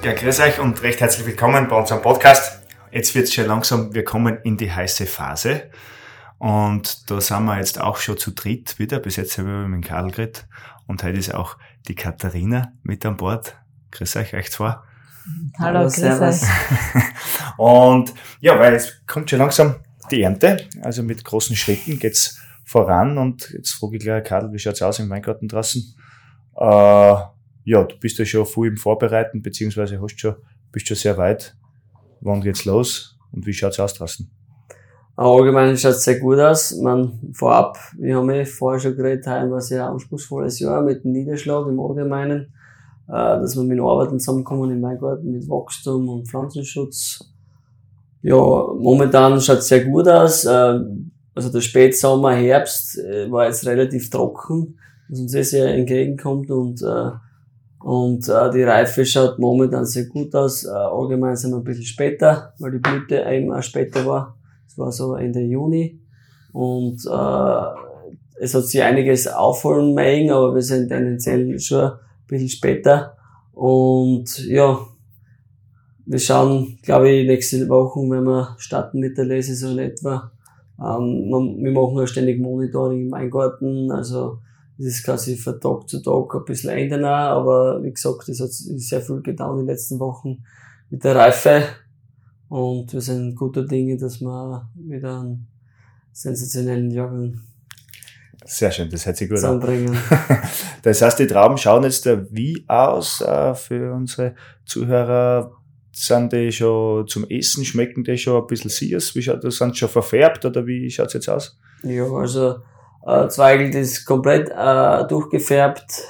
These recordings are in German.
Ja, grüß euch und recht herzlich willkommen bei unserem Podcast. Jetzt wird's schon langsam, wir kommen in die heiße Phase. Und da sind wir jetzt auch schon zu dritt wieder. Bis jetzt habe ich mit dem Karl geredet. Und heute ist auch die Katharina mit an Bord. Grüß euch, euch zwei. Hallo, grüß servus. euch. Und ja, weil es kommt schon langsam die Ernte. Also mit großen Schritten geht's voran. Und jetzt frage ich gleich, Karl, wie schaut's aus im Weingarten draußen? Äh, ja, du bist ja schon viel im Vorbereiten, beziehungsweise hast schon, bist schon sehr weit. Wann geht's los? Und wie schaut's aus draußen? Allgemein schaut es sehr gut aus. Man, vorab, wir haben eh vorher schon geredet, heuer war ein sehr anspruchsvolles Jahr mit dem Niederschlag im Allgemeinen, äh, dass wir mit Arbeiten zusammenkommen im Weingarten mit Wachstum und Pflanzenschutz. Ja, momentan schaut es sehr gut aus. Äh, also der Spätsommer, Herbst äh, war jetzt relativ trocken, was uns sehr, sehr entgegenkommt und äh, und äh, die Reife schaut momentan sehr gut aus. Äh, allgemein sind wir ein bisschen später, weil die Blüte eben auch später war. Das war so Ende Juni. Und äh, es hat sich einiges aufholen mögen, aber wir sind tendenziell schon ein bisschen später. Und ja, wir schauen, glaube ich, nächste Woche, wenn wir starten mit der Lesesaison etwa. Ähm, wir machen ja ständig Monitoring im Weingarten, also das ist quasi von Tag zu Tag ein bisschen ändern aber wie gesagt, es hat sehr viel getan in den letzten Wochen mit der Reife und wir sind guter Dinge, dass wir wieder einen sensationellen Jahrgang Sehr schön, das hört sich gut an. zusammenbringen. Das heißt, die Trauben schauen jetzt wie aus äh, für unsere Zuhörer? Sind die schon zum Essen? Schmecken die schon ein bisschen süß? Wie schaut das? Sind sie schon verfärbt oder wie schaut's jetzt aus? Ja, also äh, Zweigelt ist komplett äh, durchgefärbt.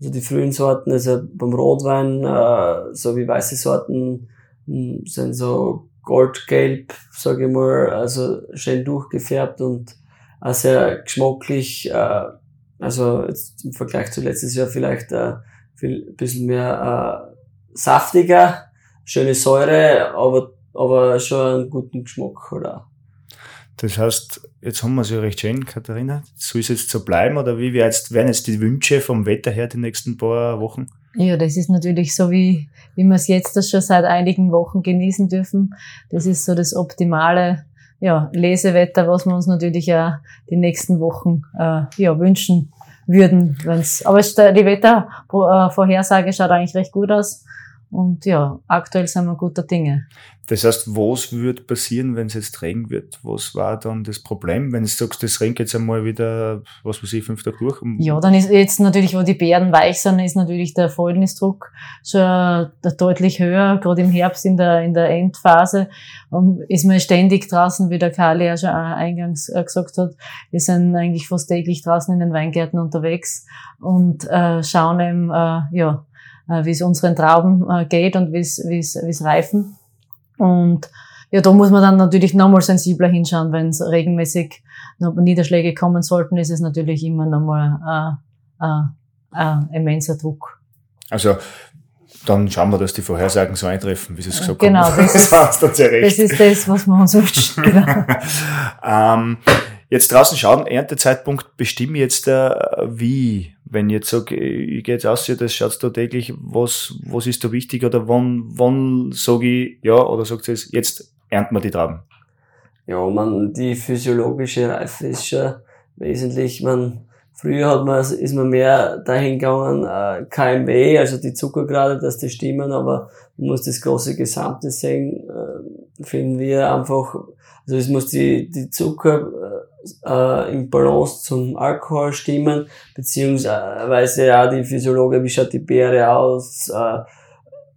Also die frühen Sorten, also beim Rotwein, äh, so wie weiße Sorten, mh, sind so goldgelb, sage ich mal, also schön durchgefärbt und auch sehr geschmacklich. Äh, also jetzt im Vergleich zu letztes Jahr vielleicht äh, viel bisschen mehr äh, saftiger, schöne Säure, aber aber schon einen guten Geschmack auch. Das heißt, jetzt haben wir es ja recht schön, Katharina. Soll es jetzt so bleiben oder wie wir jetzt, wären jetzt die Wünsche vom Wetter her die nächsten paar Wochen? Ja, das ist natürlich so, wie, wie wir es jetzt das schon seit einigen Wochen genießen dürfen. Das ist so das optimale ja, Lesewetter, was wir uns natürlich ja die nächsten Wochen äh, ja, wünschen würden. Wenn's, aber die Wettervorhersage schaut eigentlich recht gut aus. Und ja, aktuell sind wir guter Dinge. Das heißt, was wird passieren, wenn es jetzt Regen wird? Was war dann das Problem? Wenn du sagst, das regnet jetzt einmal wieder, was weiß ich, fünf Tage durch? Ja, dann ist jetzt natürlich, wo die Beeren weich sind, ist natürlich der Fäulnisdruck schon deutlich höher. Gerade im Herbst in der, in der Endphase ist man ständig draußen, wie der Kali ja schon eingangs äh, gesagt hat. Wir sind eigentlich fast täglich draußen in den Weingärten unterwegs und äh, schauen eben, äh, ja, wie es unseren Trauben äh, geht und wie es wie es wie es reifen. Und ja, da muss man dann natürlich nochmal sensibler hinschauen, wenn es regelmäßig Niederschläge kommen sollten, ist es natürlich immer nochmal äh, äh, äh, immenser Druck. Also, dann schauen wir, dass die Vorhersagen so eintreffen, wie Sie es gesagt Genau, haben. das du sehr recht. Das ist das, was wir uns wünschen. Genau. ähm, jetzt draußen schauen, Erntezeitpunkt bestimme jetzt äh, wie, wenn ich jetzt sage, ich gehe jetzt aus, das schaut da täglich, was, was ist da wichtig oder wann, wann sage ich, ja, oder sagt es, jetzt ernten wir die Trauben. Ja, man, die physiologische Reife ist schon wesentlich, man, früher hat man, ist man mehr dahin gegangen, äh, KMW, also die Zuckergrade, dass die stimmen, aber man muss das große Gesamte sehen, äh, finden wir einfach, also es muss die, die Zucker, äh, im Balance zum Alkohol stimmen, beziehungsweise ja die Physiologie, wie schaut die Beere aus, äh,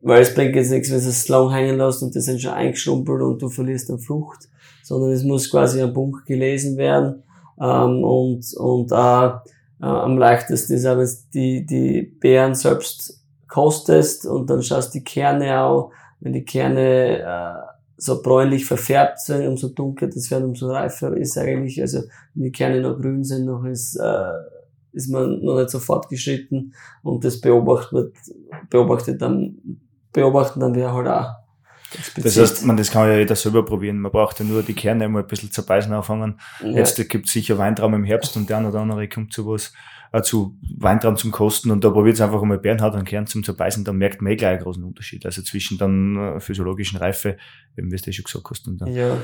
weil es bringt jetzt nichts, wenn du es lang hängen lässt und das sind schon eingeschrumpelt und du verlierst an Frucht, sondern es muss quasi am Punkt gelesen werden ähm, und und äh, äh, am leichtesten ist aber die die Beeren selbst kostest und dann schaust die Kerne auch, wenn die Kerne äh, so bräunlich verfärbt sind, umso dunkler das wird, umso reifer ist eigentlich, also wenn die Kerne noch grün sind, noch ist, äh, ist man noch nicht so fortgeschritten und das beobachtet, beobachtet dann, beobachten dann wir halt auch. Das heißt, man, das kann ja jeder selber probieren. Man braucht ja nur die Kerne einmal ein bisschen zu beißen anfangen. Ja. Jetzt gibt es sicher Weintraum im Herbst und der eine oder andere kommt zu was, äh, zu Weintraum zum Kosten und da probiert es einfach einmal Bernhard einen Kern zum Zerbeißen, dann merkt man eh gleich einen großen Unterschied. Also zwischen dann äh, physiologischen Reife, eben wie du eh schon gesagt hast. Und dann. Ja,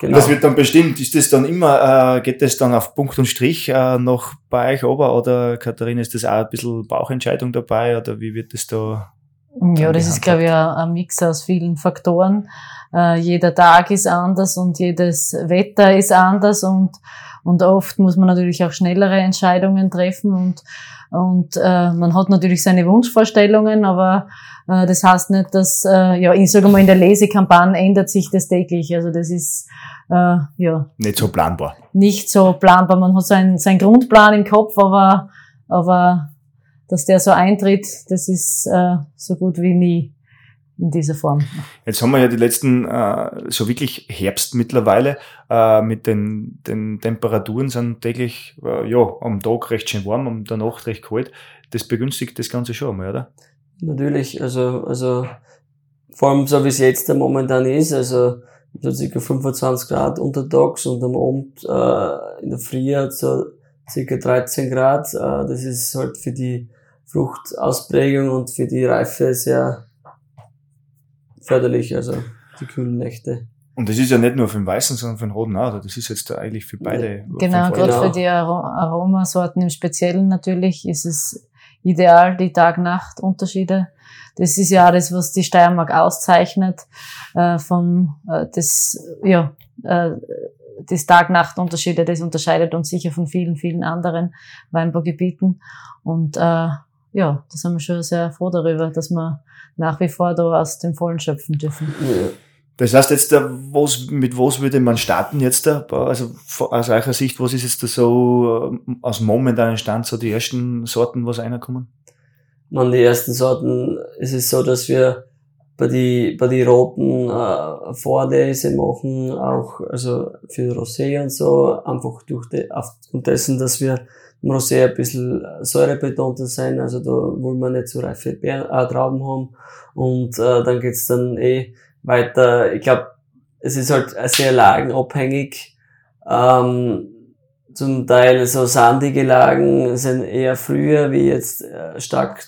genau. Und das wird dann bestimmt, ist das dann immer, äh, geht das dann auf Punkt und Strich äh, noch bei euch ober oder Katharina, ist das auch ein bisschen Bauchentscheidung dabei oder wie wird das da ja, das ist, glaube ich, ein, Mix aus vielen Faktoren. Äh, jeder Tag ist anders und jedes Wetter ist anders und, und oft muss man natürlich auch schnellere Entscheidungen treffen und, und äh, man hat natürlich seine Wunschvorstellungen, aber äh, das heißt nicht, dass, äh, ja, ich sage mal, in der Lesekampagne ändert sich das täglich. Also das ist, äh, ja. Nicht so planbar. Nicht so planbar. Man hat seinen, seinen Grundplan im Kopf, aber, aber dass der so eintritt, das ist äh, so gut wie nie in dieser Form. Jetzt haben wir ja die letzten, äh, so wirklich Herbst mittlerweile, äh, mit den, den Temperaturen sind täglich, äh, ja, am Tag recht schön warm, am der Nacht recht kalt. Das begünstigt das Ganze schon einmal, oder? Natürlich, also, also, vor allem so wie es jetzt momentan ist, also, so circa 25 Grad untertags und am Abend, äh, in der Früh hat so circa 13 Grad, äh, das ist halt für die, Fruchtausprägung und für die Reife sehr förderlich, also die kühlen Nächte. Und das ist ja nicht nur für den weißen, sondern für den roten auch. Das ist jetzt eigentlich für beide. Genau, gerade für die Aromasorten im Speziellen natürlich ist es ideal, die Tag-Nacht-Unterschiede. Das ist ja das, was die Steiermark auszeichnet, äh, von äh, das, ja, äh, das Tag-Nacht-Unterschiede, das unterscheidet uns sicher von vielen, vielen anderen Weinbaugebieten. Und äh, ja, da sind wir schon sehr froh darüber, dass wir nach wie vor da aus dem Vollen schöpfen dürfen. Ja. Das heißt jetzt, was, mit was würde man starten jetzt da? Also aus eurer Sicht, was ist jetzt da so äh, aus momentanen Stand so die ersten Sorten, was reinkommen? Man, die ersten Sorten, es ist so, dass wir bei die, bei die roten äh, Vorlese machen, auch also für Rosé und so, einfach durch die, aufgrund dessen, dass wir im Rosé ein bisschen säurebetonter sein, also da wollen wir nicht so reife Beeren, äh, Trauben haben. Und äh, dann geht's dann eh weiter. Ich glaube, es ist halt sehr lagenabhängig. Ähm, zum Teil so sandige Lagen sind eher früher wie jetzt äh, stark,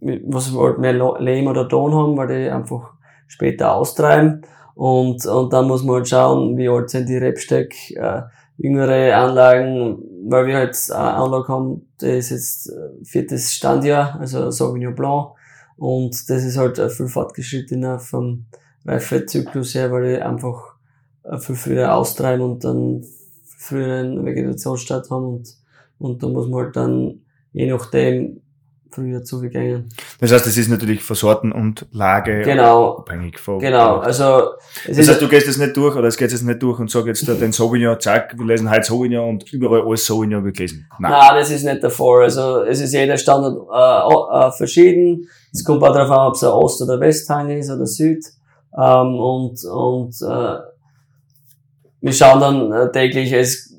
was wir halt mehr Lehm oder Ton haben, weil die einfach später austreiben. Und, und dann muss man halt schauen, wie alt sind die Rebstöcke. Äh, jüngere Anlagen, weil wir halt eine Anlage haben, die ist jetzt äh, viertes Standjahr, also Sauvignon Blanc. Und das ist halt viel fortgeschrittener vom Reifezyklus her, weil die einfach äh, viel früher austreiben und dann früher einen Vegetationsstart haben und, und da muss man halt dann je nachdem früher zugegangen. Das heißt, es ist natürlich von Sorten und Lage genau, abhängig von. Genau, also. Es das heißt, du gehst jetzt nicht durch oder es geht jetzt nicht durch und sag jetzt den Sauvignon, zack, wir lesen heute Sauvignon und überall alles Sauvignon wird gelesen. Nein. Nein, das ist nicht der Fall. Also, es ist jeder Standard äh, äh, verschieden. Es kommt auch darauf an, ob es ein Ost- oder Westhang ist oder Süd. Ähm, und, und, äh, wir schauen dann äh, täglich, es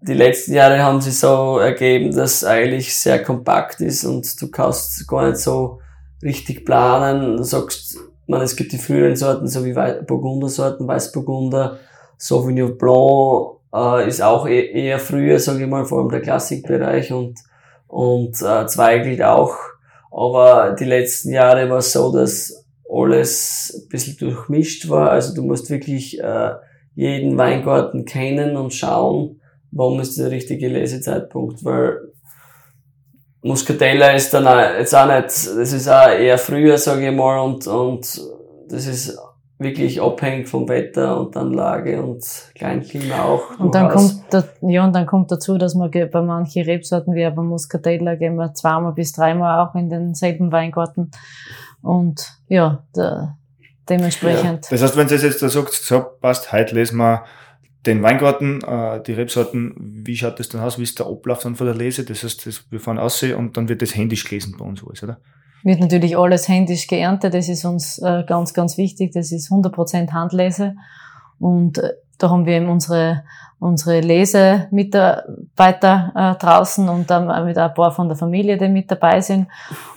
die letzten Jahre haben sich so ergeben, dass eigentlich sehr kompakt ist und du kannst gar nicht so richtig planen. Du sagst, man, es gibt die früheren Sorten, so wie Burgunder-Sorten, Weißburgunder, Sauvignon Blanc äh, ist auch e eher früher, sage ich mal, vor allem der Klassikbereich und, und äh, Zweigelt auch. Aber die letzten Jahre war es so, dass alles ein bisschen durchmischt war. Also du musst wirklich äh, jeden Weingarten kennen und schauen, warum ist der richtige Lesezeitpunkt, weil Muscatella ist dann auch, jetzt auch nicht, das ist auch eher früher, sage ich mal, und, und das ist wirklich abhängig vom Wetter und dann Lage und Kleinklima auch. Und dann kommt, da, ja, und dann kommt dazu, dass man bei manchen Rebsorten wie bei Muscatella gehen wir zweimal bis dreimal auch in denselben Weingarten. Und ja, da, dementsprechend. Ja. Das heißt, wenn Sie jetzt da sagt, so passt, heute lesen wir den Weingarten, äh, die Rebsorten, wie schaut das dann aus? Wie ist der Ablauf dann von der Lese? Das heißt, das, wir fahren aus und dann wird das händisch gelesen bei uns alles, oder? wird natürlich alles händisch geerntet. Das ist uns äh, ganz, ganz wichtig. Das ist 100% Handlese. Und äh, da haben wir eben unsere, unsere Lesemitarbeiter äh, draußen und dann mit ein paar von der Familie, die mit dabei sind.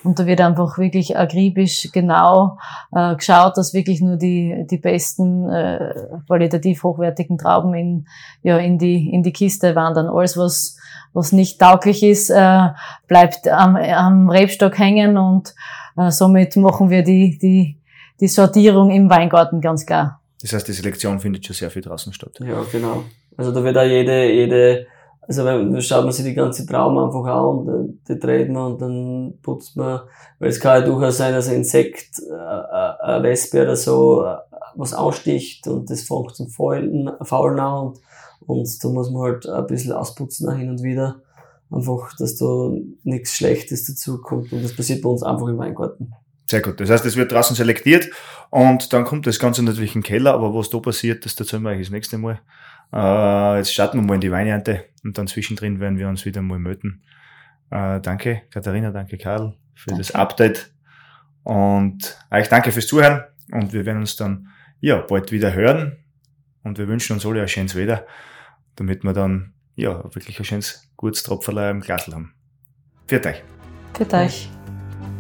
Und da wird einfach wirklich akribisch genau äh, geschaut, dass wirklich nur die, die besten, äh, qualitativ hochwertigen Trauben in, ja, in, die, in die Kiste wandern. Alles, was, was nicht tauglich ist, äh, bleibt am, am Rebstock hängen und äh, somit machen wir die, die, die Sortierung im Weingarten ganz klar. Das heißt, die Selektion findet schon sehr viel draußen statt. Ja, genau. Also da wird auch jede, jede, also wenn, schaut man sich die ganze Traum einfach an und äh, die dreht man und dann putzt man, weil es kann ja durchaus sein, dass ein Insekt, äh, äh Wespe oder so, äh, was aussticht und das fängt zum Faulen, Faulen an und, und da muss man halt ein bisschen ausputzen hin und wieder. Einfach, dass da nichts Schlechtes dazukommt und das passiert bei uns einfach im Weingarten. Sehr gut. Das heißt, es wird draußen selektiert und dann kommt das Ganze natürlich in den Keller, aber was da passiert, das erzählen wir euch das nächste Mal. Äh, jetzt starten wir mal in die Weinernte und dann zwischendrin werden wir uns wieder mal melden. Äh, danke, Katharina, danke, Karl, für danke. das Update und euch danke fürs Zuhören und wir werden uns dann ja bald wieder hören und wir wünschen uns alle ein schönes Wetter, damit wir dann ja wirklich ein schönes gutes Tropferlei im Glas haben. Für euch. Für euch.